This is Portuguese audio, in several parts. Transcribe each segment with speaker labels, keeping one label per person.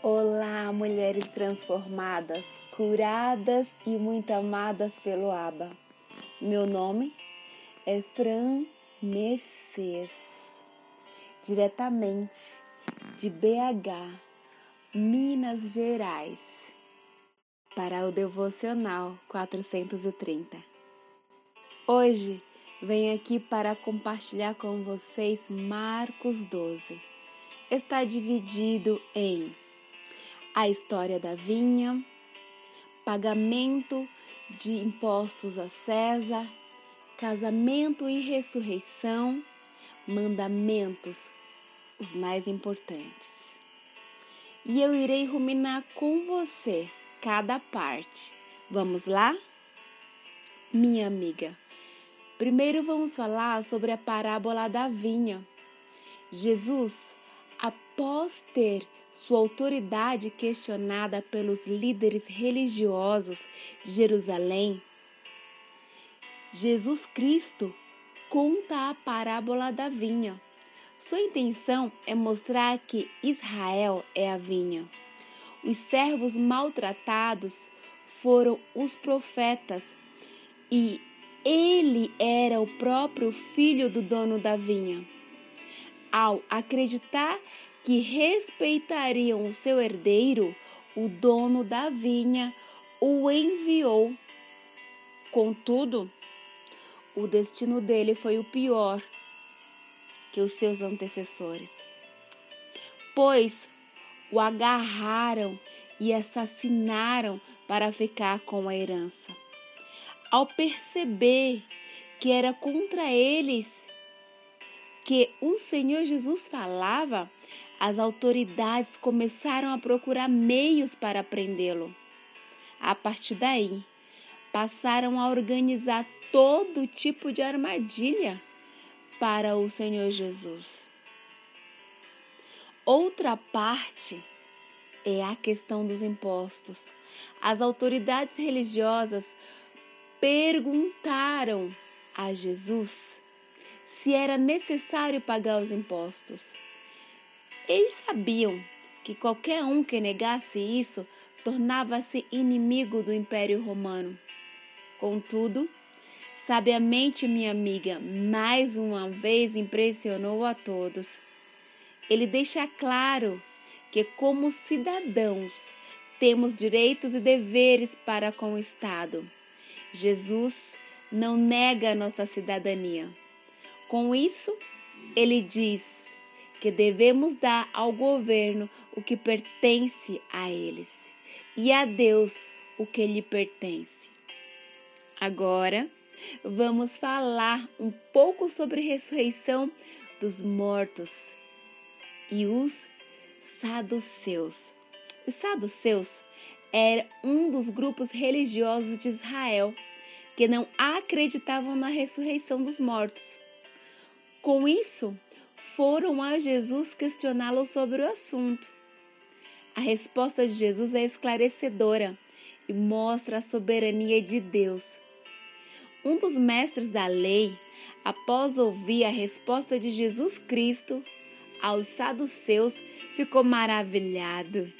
Speaker 1: Olá, mulheres transformadas, curadas e muito amadas pelo Abba. Meu nome é Fran Mercedes, diretamente de BH, Minas Gerais, para o Devocional 430. Hoje venho aqui para compartilhar com vocês Marcos 12. Está dividido em a história da vinha, pagamento de impostos a César, casamento e ressurreição, mandamentos, os mais importantes. E eu irei ruminar com você cada parte. Vamos lá? Minha amiga, primeiro vamos falar sobre a parábola da vinha. Jesus, após ter sua autoridade questionada pelos líderes religiosos de Jerusalém, Jesus Cristo conta a parábola da vinha. Sua intenção é mostrar que Israel é a vinha. Os servos maltratados foram os profetas e ele era o próprio filho do dono da vinha. Ao acreditar que respeitariam o seu herdeiro, o dono da vinha o enviou. Contudo, o destino dele foi o pior que os seus antecessores, pois o agarraram e assassinaram para ficar com a herança. Ao perceber que era contra eles que o Senhor Jesus falava, as autoridades começaram a procurar meios para prendê-lo. A partir daí, passaram a organizar todo tipo de armadilha para o Senhor Jesus. Outra parte é a questão dos impostos. As autoridades religiosas perguntaram a Jesus se era necessário pagar os impostos. Eles sabiam que qualquer um que negasse isso tornava-se inimigo do Império Romano. Contudo, sabiamente minha amiga mais uma vez impressionou a todos. Ele deixa claro que, como cidadãos, temos direitos e deveres para com o Estado. Jesus não nega nossa cidadania. Com isso, ele diz que devemos dar ao governo o que pertence a eles e a Deus o que lhe pertence. Agora, vamos falar um pouco sobre a ressurreição dos mortos e os saduceus. Os saduceus era um dos grupos religiosos de Israel que não acreditavam na ressurreição dos mortos. Com isso, foram a Jesus questioná-lo sobre o assunto. A resposta de Jesus é esclarecedora e mostra a soberania de Deus. Um dos mestres da lei, após ouvir a resposta de Jesus Cristo aos saduceus, ficou maravilhado.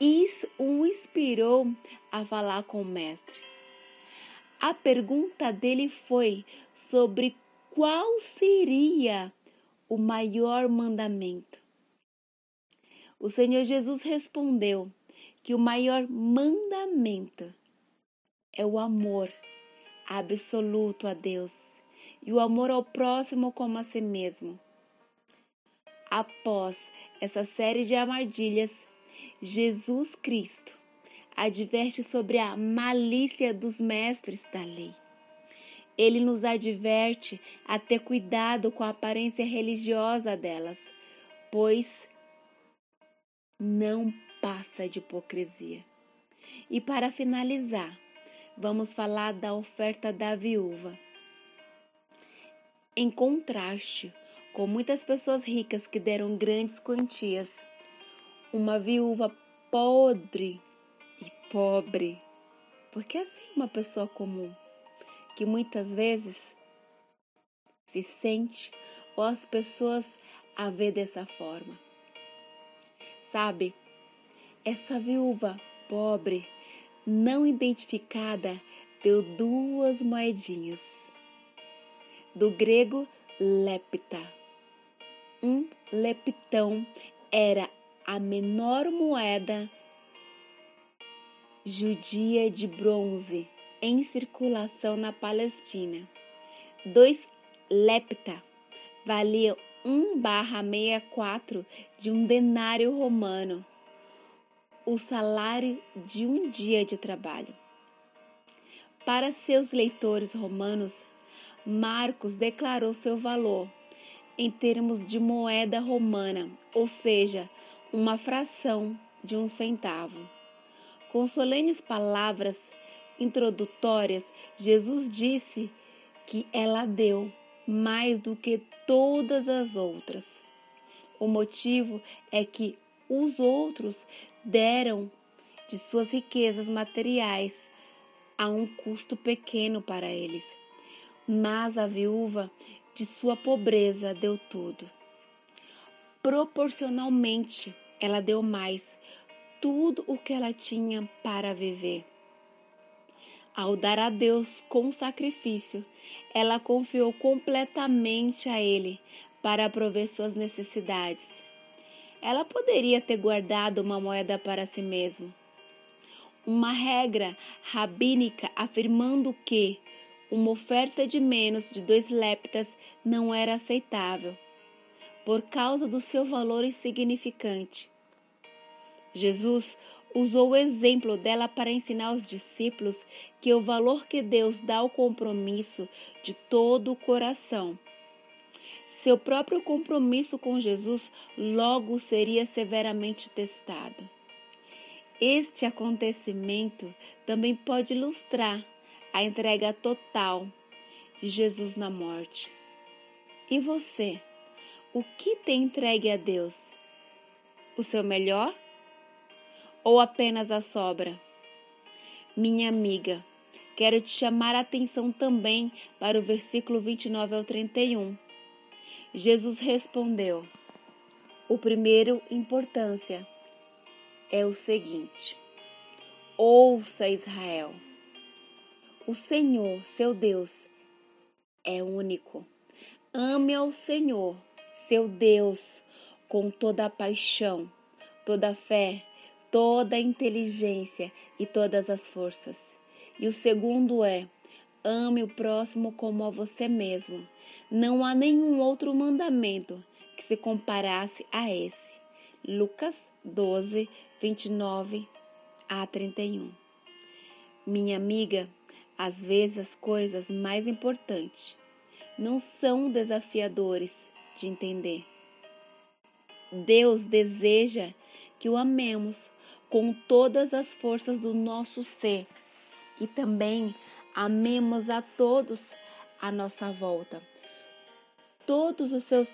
Speaker 1: Isso o inspirou a falar com o mestre. A pergunta dele foi sobre qual seria o maior mandamento? O Senhor Jesus respondeu que o maior mandamento é o amor absoluto a Deus e o amor ao próximo como a si mesmo. Após essa série de armadilhas, Jesus Cristo adverte sobre a malícia dos mestres da lei. Ele nos adverte a ter cuidado com a aparência religiosa delas, pois não passa de hipocrisia. E para finalizar, vamos falar da oferta da viúva. Em contraste com muitas pessoas ricas que deram grandes quantias, uma viúva podre e pobre, porque assim uma pessoa comum que muitas vezes se sente ou as pessoas a vê dessa forma. Sabe, essa viúva pobre, não identificada, deu duas moedinhas. Do grego lepta. Um leptão era a menor moeda judia de bronze em circulação na Palestina. Dois lepta valiam 1/64 de um denário romano, o salário de um dia de trabalho. Para seus leitores romanos, Marcos declarou seu valor em termos de moeda romana, ou seja, uma fração de um centavo. Com solenes palavras introdutórias, Jesus disse que ela deu mais do que todas as outras. O motivo é que os outros deram de suas riquezas materiais a um custo pequeno para eles. Mas a viúva de sua pobreza deu tudo. Proporcionalmente, ela deu mais, tudo o que ela tinha para viver. Ao dar a Deus com sacrifício, ela confiou completamente a Ele para prover suas necessidades. Ela poderia ter guardado uma moeda para si mesma. Uma regra rabínica afirmando que uma oferta de menos de dois leptas não era aceitável, por causa do seu valor insignificante. Jesus usou o exemplo dela para ensinar aos discípulos que o valor que Deus dá ao compromisso de todo o coração. Seu próprio compromisso com Jesus logo seria severamente testado. Este acontecimento também pode ilustrar a entrega total de Jesus na morte. E você? O que tem entregue a Deus? O seu melhor? Ou apenas a sobra? Minha amiga, quero te chamar a atenção também para o versículo 29 ao 31. Jesus respondeu: O primeiro importância é o seguinte: Ouça Israel. O Senhor, seu Deus, é único. Ame ao Senhor, seu Deus, com toda a paixão, toda a fé, toda a inteligência e todas as forças. E o segundo é: ame o próximo como a você mesmo. Não há nenhum outro mandamento que se comparasse a esse. Lucas 12, 29 a 31. Minha amiga, às vezes as coisas mais importantes não são desafiadores de entender. Deus deseja que o amemos com todas as forças do nosso ser e também amemos a todos à nossa volta. Todos os seus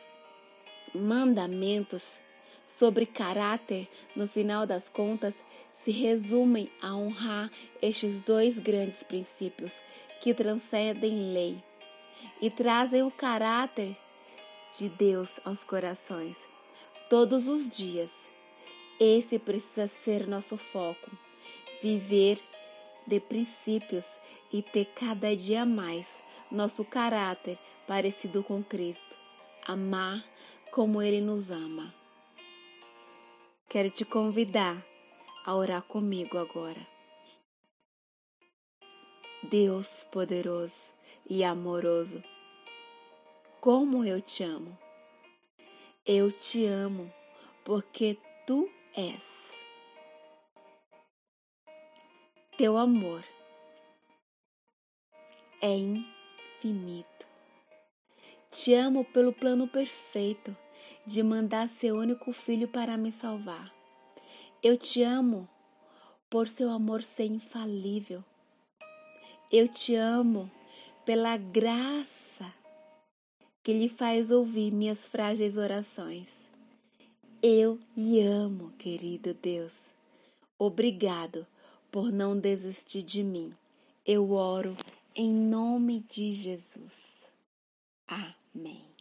Speaker 1: mandamentos sobre caráter, no final das contas, se resumem a honrar estes dois grandes princípios que transcendem lei e trazem o caráter de Deus aos corações todos os dias esse precisa ser nosso foco. Viver de princípios e ter cada dia mais nosso caráter parecido com Cristo. Amar como Ele nos ama. Quero te convidar a orar comigo agora. Deus poderoso e amoroso, como eu te amo. Eu te amo porque tu és. Teu amor é infinito. Te amo pelo plano perfeito de mandar seu único filho para me salvar. Eu te amo por seu amor ser infalível. Eu te amo pela graça que lhe faz ouvir minhas frágeis orações. Eu lhe amo, querido Deus. Obrigado por não desistir de mim. Eu oro em nome de Jesus. Amém.